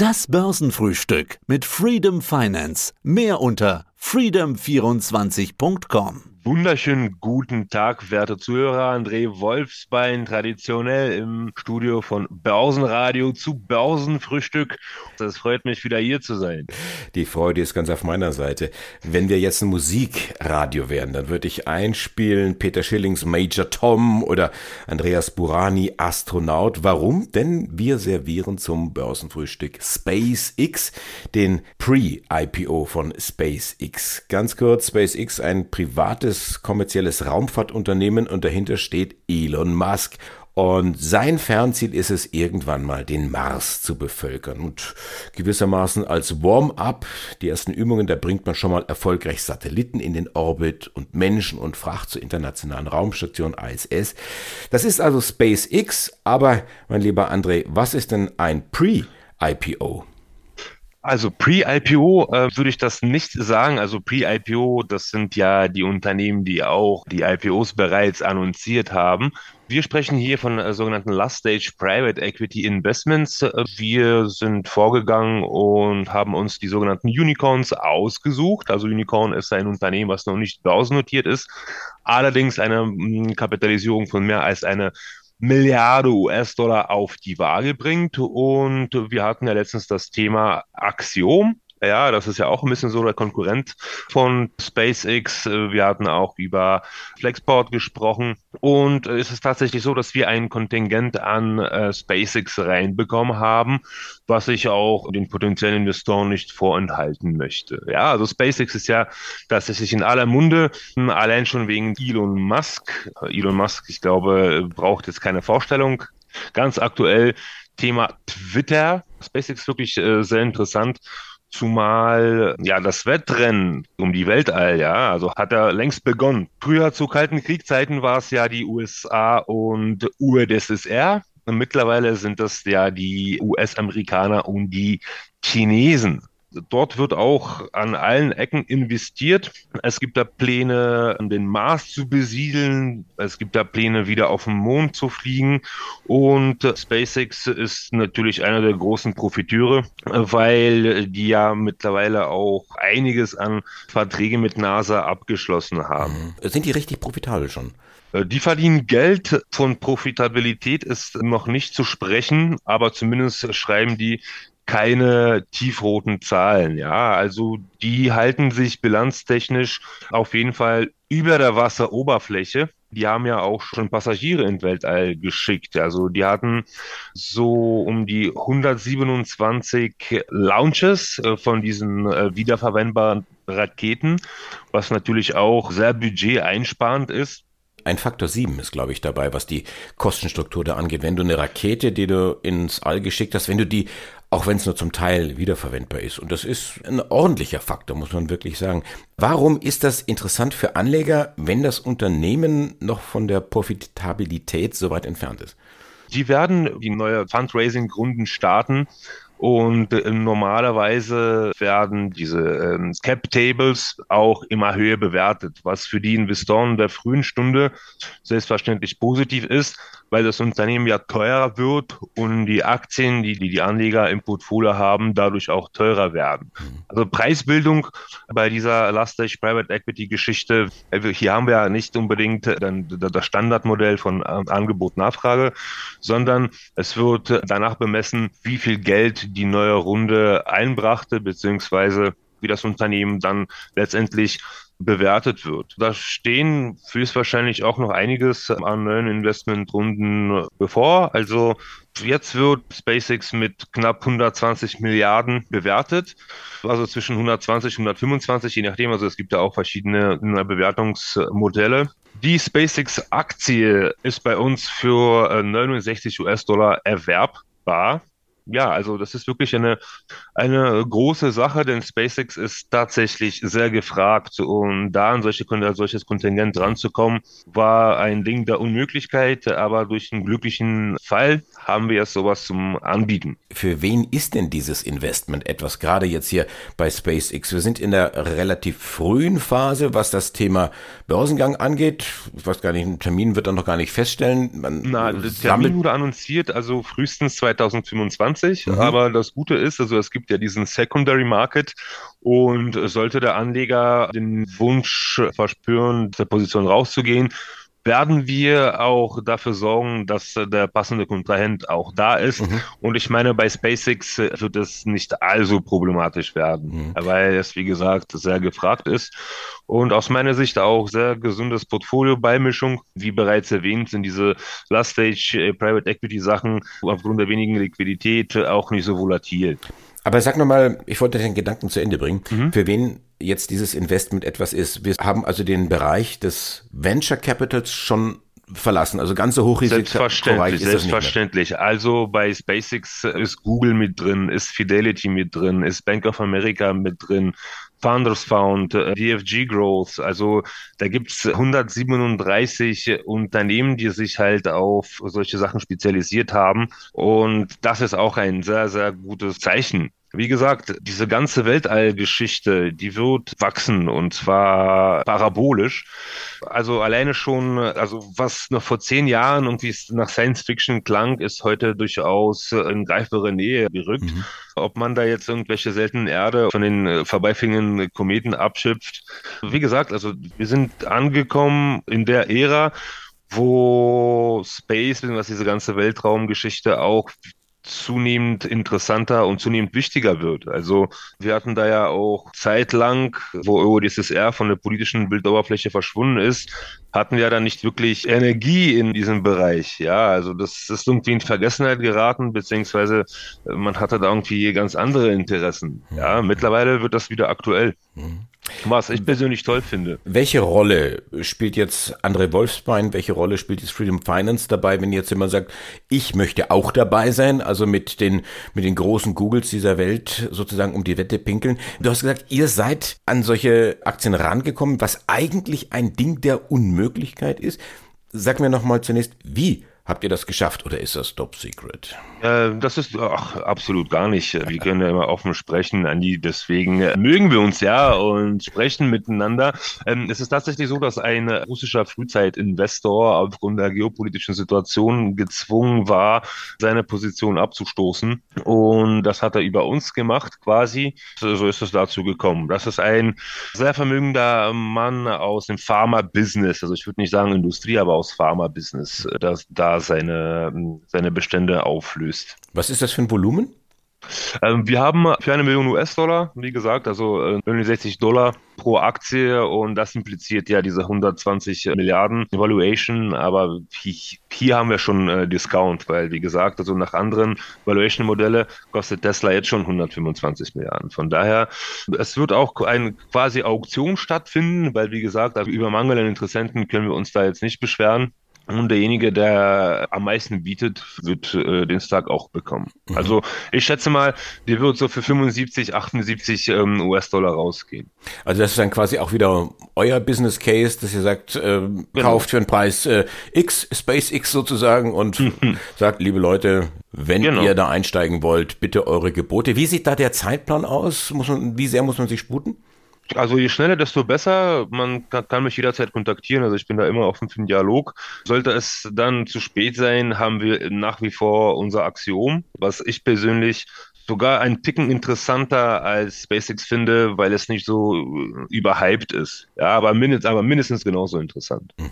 Das Börsenfrühstück mit Freedom Finance. Mehr unter freedom24.com. Wunderschönen guten Tag, werte Zuhörer. André Wolfsbein, traditionell im Studio von Börsenradio zu Börsenfrühstück. Es freut mich, wieder hier zu sein. Die Freude ist ganz auf meiner Seite. Wenn wir jetzt ein Musikradio wären, dann würde ich einspielen Peter Schillings Major Tom oder Andreas Burani Astronaut. Warum? Denn wir servieren zum Börsenfrühstück SpaceX, den Pre-IPO von SpaceX. Ganz kurz, SpaceX, ein privates kommerzielles Raumfahrtunternehmen und dahinter steht Elon Musk. Und sein Fernziel ist es, irgendwann mal den Mars zu bevölkern. Und gewissermaßen als Warm-up, die ersten Übungen, da bringt man schon mal erfolgreich Satelliten in den Orbit und Menschen und Fracht zur internationalen Raumstation ISS. Das ist also SpaceX, aber mein lieber André, was ist denn ein Pre-IPO? Also Pre-IPO äh, würde ich das nicht sagen. Also Pre-IPO, das sind ja die Unternehmen, die auch die IPOs bereits annonciert haben. Wir sprechen hier von äh, sogenannten Last Stage Private Equity Investments. Äh, wir sind vorgegangen und haben uns die sogenannten Unicorns ausgesucht. Also Unicorn ist ein Unternehmen, was noch nicht börsennotiert ist, allerdings eine mh, Kapitalisierung von mehr als eine Milliarde US-Dollar auf die Waage bringt. Und wir hatten ja letztens das Thema Axiom. Ja, das ist ja auch ein bisschen so der Konkurrent von SpaceX. Wir hatten auch über Flexport gesprochen. Und es ist tatsächlich so, dass wir ein Kontingent an äh, SpaceX reinbekommen haben, was ich auch den potenziellen Investoren nicht vorenthalten möchte. Ja, also SpaceX ist ja tatsächlich in aller Munde, allein schon wegen Elon Musk. Elon Musk, ich glaube, braucht jetzt keine Vorstellung. Ganz aktuell Thema Twitter. SpaceX wirklich äh, sehr interessant. Zumal ja das Wettrennen um die Weltall, ja, also hat er längst begonnen. Früher zu kalten Kriegzeiten war es ja die USA und UdSSR. Mittlerweile sind das ja die US-Amerikaner und die Chinesen. Dort wird auch an allen Ecken investiert. Es gibt da Pläne, den Mars zu besiedeln. Es gibt da Pläne, wieder auf den Mond zu fliegen. Und SpaceX ist natürlich einer der großen Profiteure, weil die ja mittlerweile auch einiges an Verträge mit NASA abgeschlossen haben. Mhm. Sind die richtig profitabel schon? Die verdienen Geld. Von Profitabilität ist noch nicht zu sprechen, aber zumindest schreiben die keine tiefroten Zahlen. Ja, also die halten sich bilanztechnisch auf jeden Fall über der Wasseroberfläche. Die haben ja auch schon Passagiere in Weltall geschickt. Also die hatten so um die 127 Launches äh, von diesen äh, wiederverwendbaren Raketen, was natürlich auch sehr budgeteinsparend ist. Ein Faktor 7 ist, glaube ich, dabei, was die Kostenstruktur da angeht. Wenn du eine Rakete, die du ins All geschickt hast, wenn du die auch wenn es nur zum Teil wiederverwendbar ist. Und das ist ein ordentlicher Faktor, muss man wirklich sagen. Warum ist das interessant für Anleger, wenn das Unternehmen noch von der Profitabilität so weit entfernt ist? Die werden die neue Fundraising-Grunden starten und äh, normalerweise werden diese ähm, Cap-Tables auch immer höher bewertet, was für die Investoren der frühen Stunde selbstverständlich positiv ist, weil das Unternehmen ja teurer wird und die Aktien, die die, die Anleger im Portfolio haben, dadurch auch teurer werden. Mhm. Also Preisbildung bei dieser Lastage Private Equity Geschichte, äh, hier haben wir ja nicht unbedingt das Standardmodell von äh, Angebot-Nachfrage, sondern es wird danach bemessen, wie viel Geld die neue Runde einbrachte, beziehungsweise wie das Unternehmen dann letztendlich bewertet wird. Da stehen höchstwahrscheinlich auch noch einiges an neuen Investmentrunden bevor. Also jetzt wird SpaceX mit knapp 120 Milliarden bewertet, also zwischen 120 und 125, je nachdem. Also es gibt ja auch verschiedene Bewertungsmodelle. Die SpaceX-Aktie ist bei uns für 69 US-Dollar erwerbbar ja, also das ist wirklich eine, eine große Sache, denn SpaceX ist tatsächlich sehr gefragt und da an solche, solches Kontingent ranzukommen, war ein Ding der Unmöglichkeit, aber durch einen glücklichen Fall haben wir jetzt sowas zum Anbieten. Für wen ist denn dieses Investment etwas, gerade jetzt hier bei SpaceX? Wir sind in der relativ frühen Phase, was das Thema Börsengang angeht. Ich weiß gar nicht, ein Termin wird dann noch gar nicht feststellen. Man Na, der Termin wurde annonciert, also frühestens 2025 20. Mhm. Aber das Gute ist, also es gibt ja diesen Secondary Market und sollte der Anleger den Wunsch verspüren, der Position rauszugehen, werden wir auch dafür sorgen, dass der passende Kontrahent auch da ist. Mhm. Und ich meine, bei SpaceX wird es nicht allzu problematisch werden, mhm. weil es, wie gesagt, sehr gefragt ist. Und aus meiner Sicht auch sehr gesundes Portfolio-Beimischung. Wie bereits erwähnt, sind diese Last-Stage äh, Private Equity Sachen aufgrund der wenigen Liquidität auch nicht so volatil. Aber sag nochmal, ich wollte den Gedanken zu Ende bringen. Mhm. Für wen jetzt dieses Investment etwas ist. Wir haben also den Bereich des Venture Capitals schon verlassen. Also ganze Hochrisiko. Selbstverständlich, selbstverständlich. Also bei SpaceX ist Google mit drin, ist Fidelity mit drin, ist Bank of America mit drin, Founders Found, äh, DFG Growth. Also da gibt's 137 Unternehmen, die sich halt auf solche Sachen spezialisiert haben. Und das ist auch ein sehr, sehr gutes Zeichen wie gesagt, diese ganze Weltallgeschichte, die wird wachsen und zwar parabolisch. Also alleine schon, also was noch vor zehn Jahren irgendwie nach Science Fiction klang, ist heute durchaus in greifbare Nähe gerückt. Mhm. Ob man da jetzt irgendwelche seltenen Erde von den äh, vorbeifingenden Kometen abschöpft. Wie gesagt, also wir sind angekommen in der Ära, wo Space, was diese ganze Weltraumgeschichte auch zunehmend interessanter und zunehmend wichtiger wird. Also wir hatten da ja auch zeitlang, wo EUDSSR von der politischen Bildoberfläche verschwunden ist, hatten wir dann nicht wirklich Energie in diesem Bereich. Ja, also das ist irgendwie in Vergessenheit geraten, beziehungsweise man hatte da irgendwie ganz andere Interessen. Ja, mittlerweile wird das wieder aktuell. Mhm. Was ich persönlich toll finde. Welche Rolle spielt jetzt André Wolfsbein, welche Rolle spielt jetzt Freedom Finance dabei, wenn jetzt jemand sagt, ich möchte auch dabei sein, also mit den, mit den großen Googles dieser Welt sozusagen um die Wette pinkeln? Du hast gesagt, ihr seid an solche Aktien rangekommen, was eigentlich ein Ding der Unmöglichkeit ist. Sag mir nochmal zunächst, wie Habt ihr das geschafft oder ist das Top Secret? Äh, das ist ach, absolut gar nicht. Wir können ja immer offen sprechen, Andi. Deswegen äh, mögen wir uns ja und sprechen miteinander. Ähm, es ist tatsächlich so, dass ein russischer Frühzeitinvestor aufgrund der geopolitischen Situation gezwungen war, seine Position abzustoßen. Und das hat er über uns gemacht, quasi. So ist es dazu gekommen. Das ist ein sehr vermögender Mann aus dem Pharma-Business. Also ich würde nicht sagen Industrie, aber aus Pharma-Business. Das, seine, seine Bestände auflöst. Was ist das für ein Volumen? Ähm, wir haben für eine Million US-Dollar, wie gesagt, also äh, 60 Dollar pro Aktie und das impliziert ja diese 120 Milliarden Valuation, aber hier, haben wir schon äh, Discount, weil wie gesagt, also nach anderen Valuation-Modelle kostet Tesla jetzt schon 125 Milliarden. Von daher, es wird auch eine quasi Auktion stattfinden, weil wie gesagt, also über Mangel an Interessenten können wir uns da jetzt nicht beschweren. Und derjenige, der am meisten bietet, wird äh, den Stock auch bekommen. Mhm. Also ich schätze mal, die wird so für 75, 78 ähm, US-Dollar rausgehen. Also das ist dann quasi auch wieder euer Business Case, dass ihr sagt, äh, genau. kauft für einen Preis äh, X, SpaceX sozusagen und mhm. sagt, liebe Leute, wenn genau. ihr da einsteigen wollt, bitte eure Gebote. Wie sieht da der Zeitplan aus? Muss man, wie sehr muss man sich sputen? Also je schneller, desto besser. Man kann, kann, mich jederzeit kontaktieren. Also ich bin da immer offen für den Dialog. Sollte es dann zu spät sein, haben wir nach wie vor unser Axiom, was ich persönlich sogar ein Ticken interessanter als SpaceX finde, weil es nicht so äh, überhyped ist. Ja, aber, mindestens, aber mindestens genauso interessant. Mhm.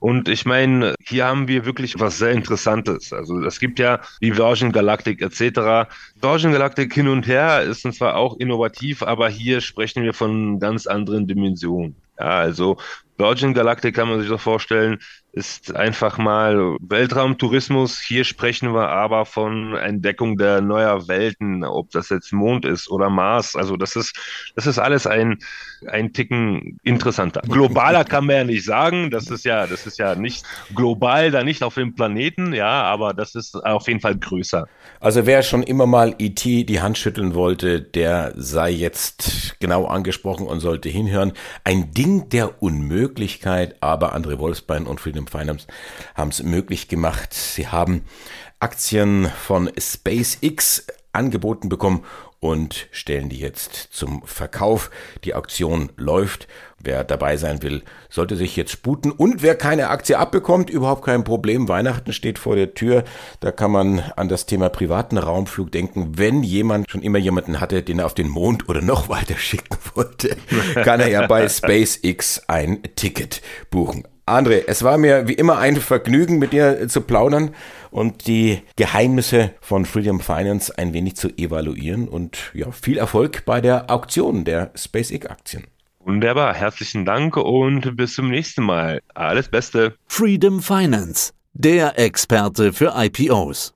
Und ich meine, hier haben wir wirklich was sehr Interessantes. Also es gibt ja die Virgin Galactic etc. Virgin Galactic hin und her ist zwar auch innovativ, aber hier sprechen wir von ganz anderen Dimensionen. Ja, also Virgin Galactic kann man sich so vorstellen, ist einfach mal Weltraumtourismus. Hier sprechen wir aber von Entdeckung der neuer Welten, ob das jetzt Mond ist oder Mars. Also das ist, das ist alles ein, ein Ticken interessanter. Globaler kann man ja nicht sagen. Das ist ja, das ist ja nicht global, da nicht auf dem Planeten, ja, aber das ist auf jeden Fall größer. Also wer schon immer mal IT e die Hand schütteln wollte, der sei jetzt genau angesprochen und sollte hinhören. Ein Ding der Unmöglichkeit, aber André Wolfsbein und Freedom Finance haben es möglich gemacht. Sie haben Aktien von SpaceX angeboten bekommen und stellen die jetzt zum Verkauf. Die Auktion läuft. Wer dabei sein will, sollte sich jetzt sputen. Und wer keine Aktie abbekommt, überhaupt kein Problem. Weihnachten steht vor der Tür. Da kann man an das Thema privaten Raumflug denken. Wenn jemand schon immer jemanden hatte, den er auf den Mond oder noch weiter schicken wollte, kann er ja bei SpaceX ein Ticket buchen. André, es war mir wie immer ein Vergnügen, mit dir zu plaudern und die Geheimnisse von Freedom Finance ein wenig zu evaluieren und ja, viel Erfolg bei der Auktion der SpaceX-Aktien. Wunderbar, herzlichen Dank und bis zum nächsten Mal. Alles Beste. Freedom Finance, der Experte für IPOs.